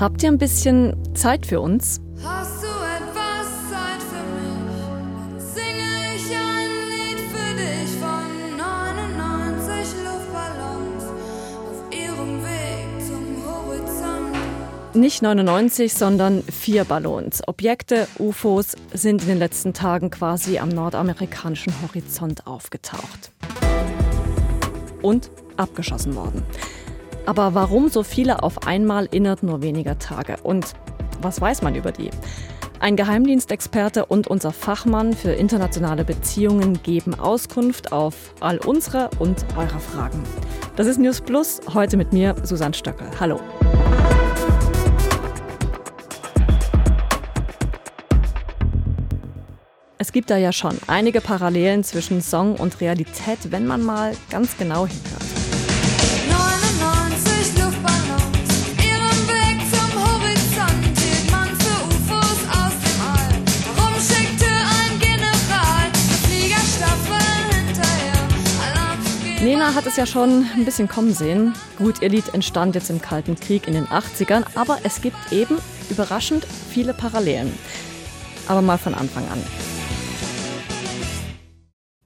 Habt ihr ein bisschen Zeit für uns? Hast du etwas Zeit für mich? Dann singe ich ein Lied für dich von 99 Luftballons auf ihrem Weg zum Horizont. Nicht 99, sondern vier Ballons. Objekte, UFOs, sind in den letzten Tagen quasi am nordamerikanischen Horizont aufgetaucht. Und abgeschossen worden. Aber warum so viele auf einmal innerhalb nur weniger Tage? Und was weiß man über die? Ein Geheimdienstexperte und unser Fachmann für internationale Beziehungen geben Auskunft auf all unsere und eure Fragen. Das ist News Plus, heute mit mir, Susanne Stöckel. Hallo. Es gibt da ja schon einige Parallelen zwischen Song und Realität, wenn man mal ganz genau hinhört. Nena hat es ja schon ein bisschen kommen sehen. Gut, ihr Lied entstand jetzt im Kalten Krieg in den 80ern, aber es gibt eben überraschend viele Parallelen. Aber mal von Anfang an.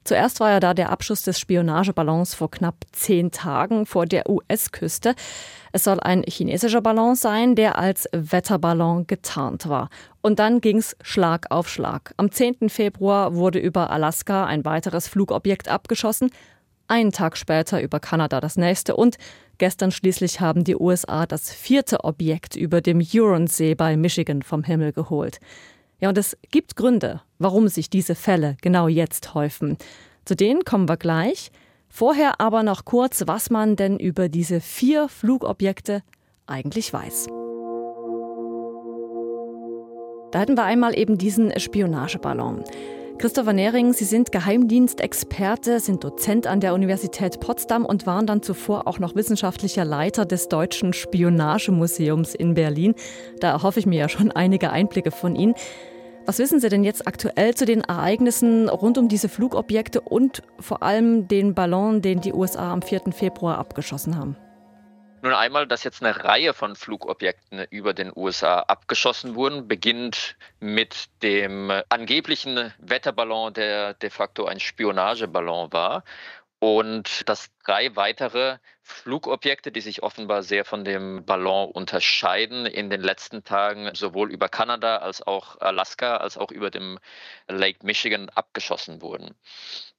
Zuerst war ja da der Abschuss des Spionageballons vor knapp zehn Tagen vor der US-Küste. Es soll ein chinesischer Ballon sein, der als Wetterballon getarnt war. Und dann ging's Schlag auf Schlag. Am 10. Februar wurde über Alaska ein weiteres Flugobjekt abgeschossen. Einen Tag später über Kanada das nächste und gestern schließlich haben die USA das vierte Objekt über dem Huronsee bei Michigan vom Himmel geholt. Ja, und es gibt Gründe, warum sich diese Fälle genau jetzt häufen. Zu denen kommen wir gleich. Vorher aber noch kurz, was man denn über diese vier Flugobjekte eigentlich weiß. Da hatten wir einmal eben diesen Spionageballon. Christopher Nehring, Sie sind Geheimdienstexperte, sind Dozent an der Universität Potsdam und waren dann zuvor auch noch wissenschaftlicher Leiter des Deutschen Spionagemuseums in Berlin. Da erhoffe ich mir ja schon einige Einblicke von Ihnen. Was wissen Sie denn jetzt aktuell zu den Ereignissen rund um diese Flugobjekte und vor allem den Ballon, den die USA am 4. Februar abgeschossen haben? Nun einmal, dass jetzt eine Reihe von Flugobjekten über den USA abgeschossen wurden, beginnt mit dem angeblichen Wetterballon, der de facto ein Spionageballon war. Und dass drei weitere Flugobjekte, die sich offenbar sehr von dem Ballon unterscheiden, in den letzten Tagen sowohl über Kanada als auch Alaska als auch über dem Lake Michigan abgeschossen wurden.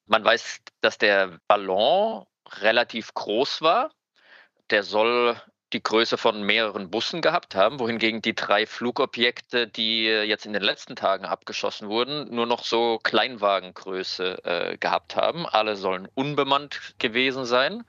Man weiß, dass der Ballon relativ groß war. Der soll die Größe von mehreren Bussen gehabt haben, wohingegen die drei Flugobjekte, die jetzt in den letzten Tagen abgeschossen wurden, nur noch so Kleinwagengröße äh, gehabt haben. Alle sollen unbemannt gewesen sein.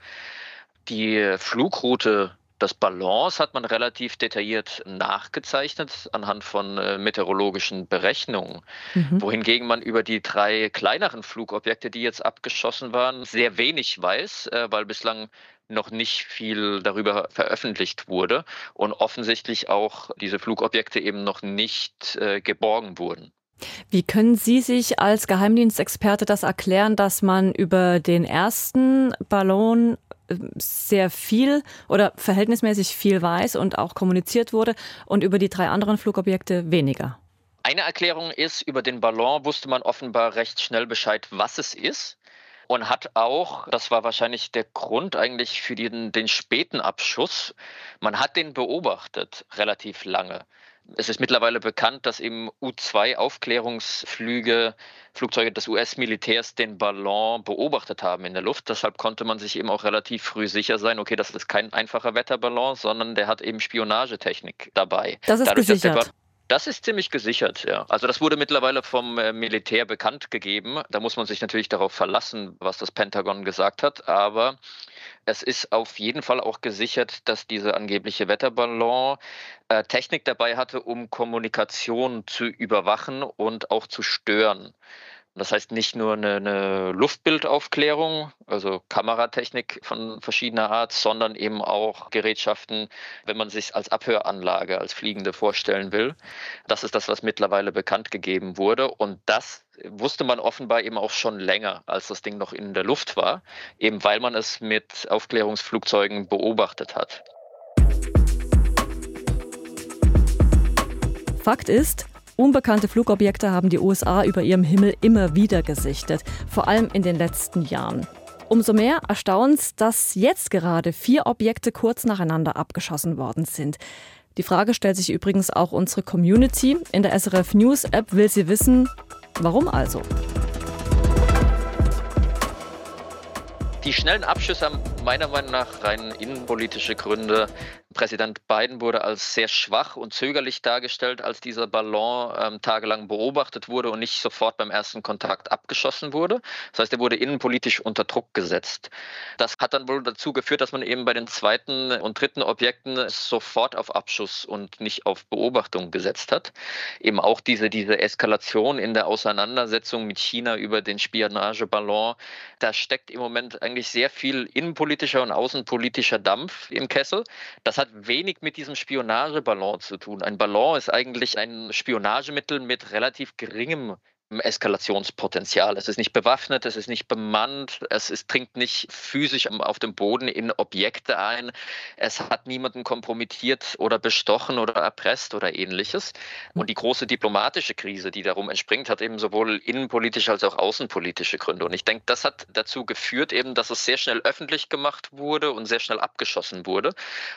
Die Flugroute des Ballons hat man relativ detailliert nachgezeichnet anhand von äh, meteorologischen Berechnungen, Mhm. wohingegen man über die drei kleineren Flugobjekte, die jetzt abgeschossen waren, sehr wenig weiß, äh, weil bislang noch nicht viel darüber veröffentlicht wurde und offensichtlich auch diese Flugobjekte eben noch nicht äh, geborgen wurden. Wie können Sie sich als Geheimdienstexperte das erklären, dass man über den ersten Ballon sehr viel oder verhältnismäßig viel weiß und auch kommuniziert wurde und über die drei anderen Flugobjekte weniger? Eine Erklärung ist, über den Ballon wusste man offenbar recht schnell Bescheid, was es ist. Und hat auch, das war wahrscheinlich der Grund eigentlich für den, den späten Abschuss, man hat den beobachtet relativ lange. Es ist mittlerweile bekannt, dass im U-2-Aufklärungsflüge Flugzeuge des US-Militärs den Ballon beobachtet haben in der Luft. Deshalb konnte man sich eben auch relativ früh sicher sein, okay, das ist kein einfacher Wetterballon, sondern der hat eben Spionagetechnik dabei. Das ist Dadurch, gesichert. Das ist ziemlich gesichert, ja. Also das wurde mittlerweile vom äh, Militär bekannt gegeben. Da muss man sich natürlich darauf verlassen, was das Pentagon gesagt hat. Aber es ist auf jeden Fall auch gesichert, dass dieser angebliche Wetterballon äh, Technik dabei hatte, um Kommunikation zu überwachen und auch zu stören. Das heißt nicht nur eine, eine Luftbildaufklärung, also Kameratechnik von verschiedener Art, sondern eben auch Gerätschaften, wenn man sich als Abhöranlage, als Fliegende vorstellen will. Das ist das, was mittlerweile bekannt gegeben wurde. Und das wusste man offenbar eben auch schon länger, als das Ding noch in der Luft war, eben weil man es mit Aufklärungsflugzeugen beobachtet hat. Fakt ist, unbekannte Flugobjekte haben die USA über ihrem Himmel immer wieder gesichtet, vor allem in den letzten Jahren. Umso mehr erstaunt, dass jetzt gerade vier Objekte kurz nacheinander abgeschossen worden sind. Die Frage stellt sich übrigens auch unsere Community. In der SRF News App will sie wissen, warum also? Die schnellen Abschüsse haben meiner Meinung nach rein innenpolitische Gründe. Präsident Biden wurde als sehr schwach und zögerlich dargestellt, als dieser Ballon ähm, tagelang beobachtet wurde und nicht sofort beim ersten Kontakt abgeschossen wurde. Das heißt, er wurde innenpolitisch unter Druck gesetzt. Das hat dann wohl dazu geführt, dass man eben bei den zweiten und dritten Objekten sofort auf Abschuss und nicht auf Beobachtung gesetzt hat. Eben auch diese, diese Eskalation in der Auseinandersetzung mit China über den Spionageballon, da steckt im Moment eigentlich sehr viel innenpolitischer und außenpolitischer Dampf im Kessel. Das hat hat wenig mit diesem Spionageballon zu tun. Ein Ballon ist eigentlich ein Spionagemittel mit relativ geringem Eskalationspotenzial. Es ist nicht bewaffnet, es ist nicht bemannt, es ist, dringt nicht physisch auf dem Boden in Objekte ein, es hat niemanden kompromittiert oder bestochen oder erpresst oder ähnliches. Und die große diplomatische Krise, die darum entspringt, hat eben sowohl innenpolitische als auch außenpolitische Gründe. Und ich denke, das hat dazu geführt, eben, dass es sehr schnell öffentlich gemacht wurde und sehr schnell abgeschossen wurde,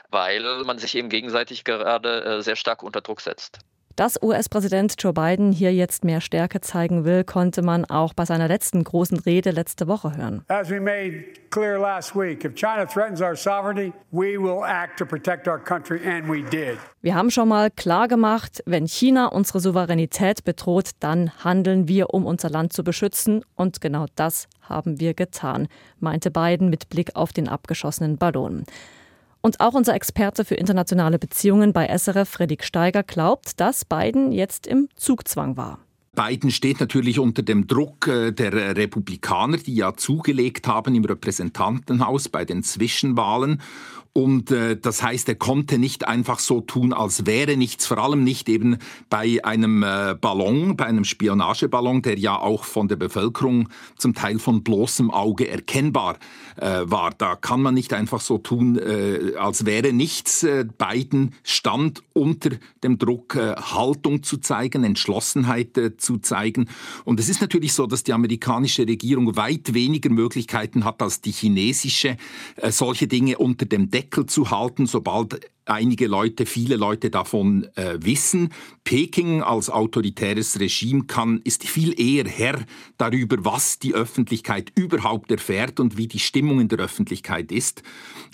weil man sich eben gegenseitig gerade äh, sehr stark unter Druck setzt. Dass US-Präsident Joe Biden hier jetzt mehr Stärke zeigen will, konnte man auch bei seiner letzten großen Rede letzte Woche hören. As we made clear last week, if China threatens our sovereignty, we will act to protect our country and we did. Wir haben schon mal klar gemacht, wenn China unsere Souveränität bedroht, dann handeln wir, um unser Land zu beschützen und genau das haben wir getan, meinte Biden mit Blick auf den abgeschossenen Ballon. Und auch unser Experte für internationale Beziehungen bei SRF, Fredrik Steiger, glaubt, dass Biden jetzt im Zugzwang war. Biden steht natürlich unter dem Druck äh, der Republikaner, die ja zugelegt haben im Repräsentantenhaus bei den Zwischenwahlen. Und äh, das heißt, er konnte nicht einfach so tun, als wäre nichts, vor allem nicht eben bei einem äh, Ballon, bei einem Spionageballon, der ja auch von der Bevölkerung zum Teil von bloßem Auge erkennbar äh, war. Da kann man nicht einfach so tun, äh, als wäre nichts. Äh, Biden stand unter dem Druck, äh, Haltung zu zeigen, Entschlossenheit zu zeigen. Und es ist natürlich so, dass die amerikanische Regierung weit weniger Möglichkeiten hat als die chinesische, solche Dinge unter dem Deckel Deckel zu halten, sobald einige Leute, viele Leute davon äh, wissen. Peking als autoritäres Regime kann, ist viel eher Herr darüber, was die Öffentlichkeit überhaupt erfährt und wie die Stimmung in der Öffentlichkeit ist.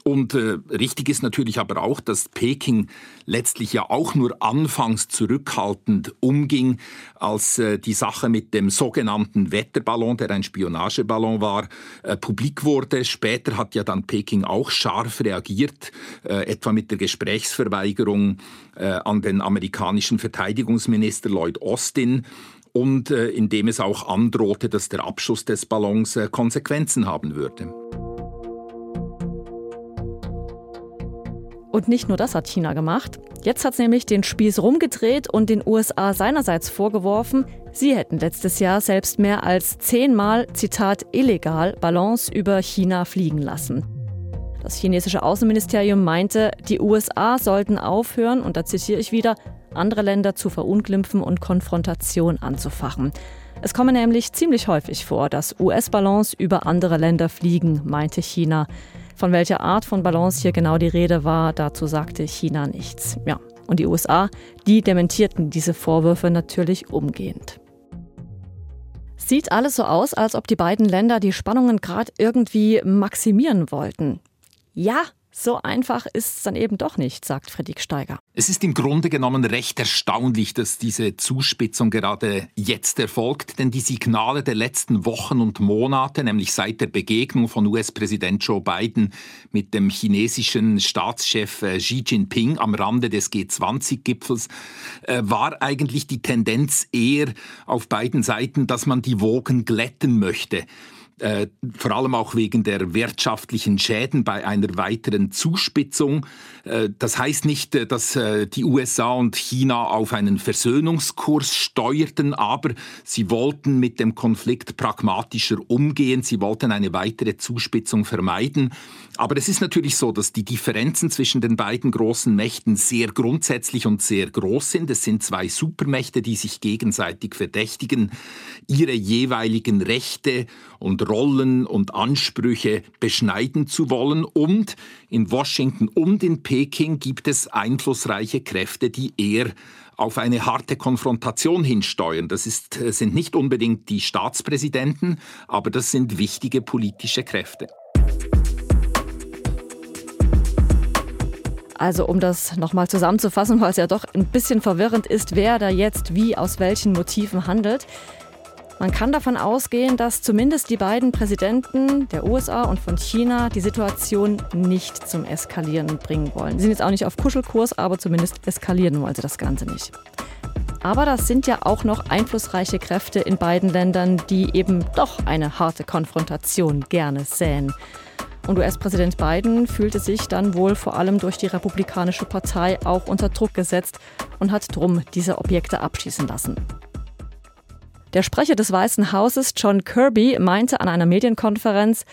Und äh, richtig ist natürlich aber auch, dass Peking letztlich ja auch nur anfangs zurückhaltend umging, als äh, die Sache mit dem sogenannten Wetterballon, der ein Spionageballon war, äh, publik wurde. Später hat ja dann Peking auch scharf reagiert, äh, etwa mit der Gespräch Gesprächsverweigerung äh, an den amerikanischen Verteidigungsminister Lloyd Austin und äh, indem es auch androhte, dass der Abschuss des Ballons äh, Konsequenzen haben würde. Und nicht nur das hat China gemacht. Jetzt hat es nämlich den Spieß rumgedreht und den USA seinerseits vorgeworfen, sie hätten letztes Jahr selbst mehr als zehnmal, Zitat, illegal Ballons über China fliegen lassen. Das chinesische Außenministerium meinte, die USA sollten aufhören, und da zitiere ich wieder, andere Länder zu verunglimpfen und Konfrontation anzufachen. Es komme nämlich ziemlich häufig vor, dass US-Ballons über andere Länder fliegen, meinte China. Von welcher Art von Ballons hier genau die Rede war, dazu sagte China nichts. Ja, und die USA, die dementierten diese Vorwürfe natürlich umgehend. Sieht alles so aus, als ob die beiden Länder die Spannungen gerade irgendwie maximieren wollten. Ja, so einfach ist es dann eben doch nicht, sagt Fredrik Steiger. Es ist im Grunde genommen recht erstaunlich, dass diese Zuspitzung gerade jetzt erfolgt, denn die Signale der letzten Wochen und Monate, nämlich seit der Begegnung von US-Präsident Joe Biden mit dem chinesischen Staatschef äh, Xi Jinping am Rande des G20-Gipfels, äh, war eigentlich die Tendenz eher auf beiden Seiten, dass man die Wogen glätten möchte äh, vor allem auch wegen der wirtschaftlichen Schäden bei einer weiteren Zuspitzung. Äh, das heißt nicht, äh, dass äh, die USA und China auf einen Versöhnungskurs steuerten, aber sie wollten mit dem Konflikt pragmatischer umgehen, sie wollten eine weitere Zuspitzung vermeiden. Aber es ist natürlich so, dass die Differenzen zwischen den beiden großen Mächten sehr grundsätzlich und sehr groß sind. Es sind zwei Supermächte, die sich gegenseitig verdächtigen, ihre jeweiligen Rechte und Rollen und Ansprüche beschneiden zu wollen. Und in Washington und in Peking gibt es einflussreiche Kräfte, die eher auf eine harte Konfrontation hinsteuern. Das ist, sind nicht unbedingt die Staatspräsidenten, aber das sind wichtige politische Kräfte. Also um das nochmal zusammenzufassen, weil es ja doch ein bisschen verwirrend ist, wer da jetzt wie aus welchen Motiven handelt. Man kann davon ausgehen, dass zumindest die beiden Präsidenten der USA und von China die Situation nicht zum Eskalieren bringen wollen. Sie sind jetzt auch nicht auf Kuschelkurs, aber zumindest eskalieren wollen sie das Ganze nicht. Aber das sind ja auch noch einflussreiche Kräfte in beiden Ländern, die eben doch eine harte Konfrontation gerne säen. Und US-Präsident Biden fühlte sich dann wohl vor allem durch die Republikanische Partei auch unter Druck gesetzt und hat drum diese Objekte abschießen lassen. Der Sprecher des Weißen Hauses, John Kirby, meinte an einer Medienkonferenz,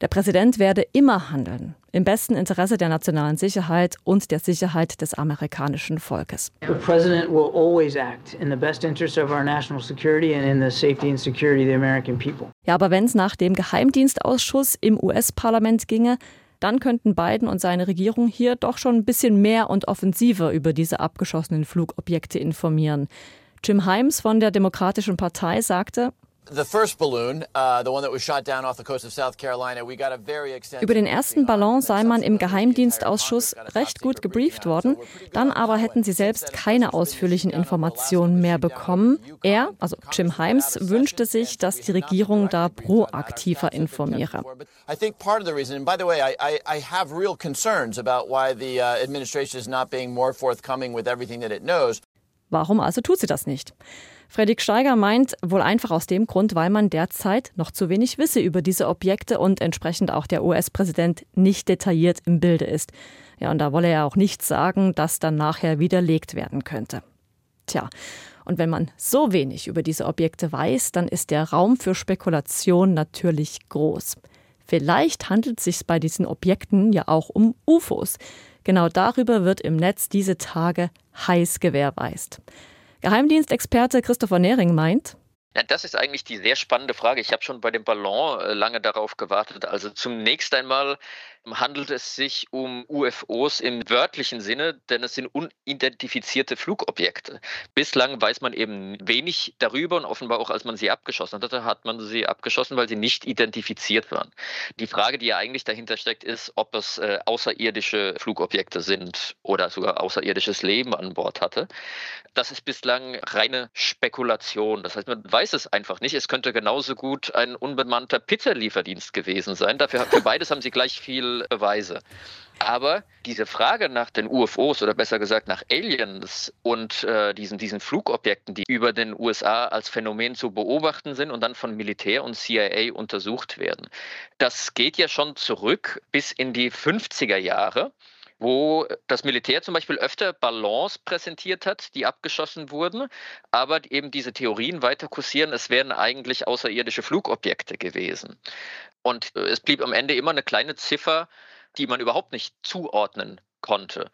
der Präsident werde immer handeln, im besten Interesse der nationalen Sicherheit und der Sicherheit des amerikanischen Volkes. The president will always act in the best interest of our national security and in the safety and security of the American people. Ja, aber wenn es nach dem Geheimdienstausschuss im US-Parlament ginge, dann könnten Biden und seine Regierung hier doch schon ein bisschen mehr und offensiver über diese abgeschossenen Flugobjekte informieren. Jim Himes von der Demokratischen Partei sagte, über den ersten Ballon sei man im Geheimdienstausschuss recht gut gebrieft worden, dann aber hätten sie selbst keine ausführlichen Informationen mehr bekommen. Er, also Jim Himes, wünschte sich, dass die Regierung da proaktiver informiere. I think part of the reason, and by the way, I, I, have real concerns about why the uh, administration is not being more forthcoming with everything that it knows. Warum also tut sie das nicht? Fredrik Steiger meint wohl einfach aus dem Grund, weil man derzeit noch zu wenig wisse über diese Objekte und entsprechend auch der US-Präsident nicht detailliert im Bilde ist. Ja, und da wolle er auch nichts sagen, das dann nachher widerlegt werden könnte. Tja, und wenn man so wenig über diese Objekte weiß, dann ist der Raum für Spekulation natürlich groß. Vielleicht handelt es sich bei diesen Objekten ja auch um UFOs. Genau darüber wird im Netz diese Tage heiß gewährweist. Geheimdienstexperte Christopher Nehring meint, ja, das ist eigentlich die sehr spannende Frage. Ich habe schon bei dem Ballon äh, lange darauf gewartet. Also zunächst einmal handelt es sich um UFOs im wörtlichen Sinne, denn es sind unidentifizierte Flugobjekte. Bislang weiß man eben wenig darüber und offenbar auch, als man sie abgeschossen hatte, hat man sie abgeschossen, weil sie nicht identifiziert waren. Die Frage, die ja eigentlich dahinter steckt, ist, ob es äh, außerirdische Flugobjekte sind oder sogar außerirdisches Leben an Bord hatte. Das ist bislang reine Spekulation. Das heißt, man weiß es einfach nicht. Es könnte genauso gut ein unbemannter Pizzalieferdienst gewesen sein. Dafür, für beides haben sie gleich viel Beweise. Aber diese Frage nach den UFOs oder besser gesagt nach Aliens und äh, diesen, diesen Flugobjekten, die über den USA als Phänomen zu beobachten sind und dann von Militär und CIA untersucht werden, das geht ja schon zurück bis in die 50er Jahre wo das Militär zum Beispiel öfter Ballons präsentiert hat, die abgeschossen wurden, aber eben diese Theorien weiter kursieren, es wären eigentlich außerirdische Flugobjekte gewesen. Und äh, es blieb am Ende immer eine kleine Ziffer, die man überhaupt nicht zuordnen konnte.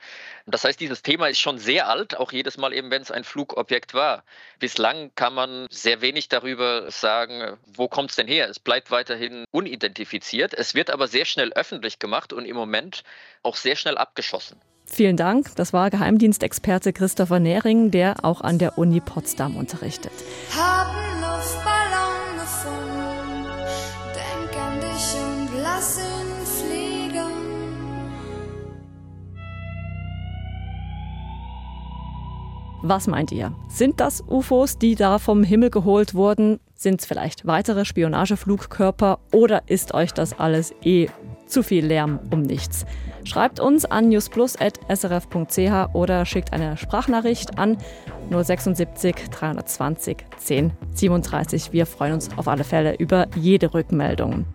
Das heißt, dieses Thema ist schon sehr alt, auch jedes Mal eben, wenn es ein Flugobjekt war. Bislang kann man sehr wenig darüber sagen, wo kommt es denn her? Es bleibt weiterhin unidentifiziert. Es wird aber sehr schnell öffentlich gemacht und im Moment auch sehr schnell abgeschossen. Vielen Dank. Das war Geheimdienstexperte Christopher Nehring, der auch an der Uni Potsdam unterrichtet. Haben Was meint ihr? Sind das UFOs, die da vom Himmel geholt wurden? Sind es vielleicht weitere Spionageflugkörper oder ist euch das alles eh Zu viel Lärm um nichts. Schreibt uns an newsplus.srf.ch oder schickt eine Sprachnachricht an 076 320 10 37. Wir freuen uns auf alle Fälle über jede Rückmeldung.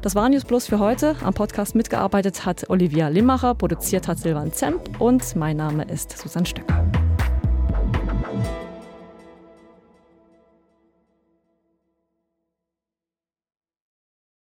Das war News Plus für heute. Am Podcast mitgearbeitet hat Olivia Limmacher, produziert hat Silvan Zemp und mein Name ist Susanne Stöcker.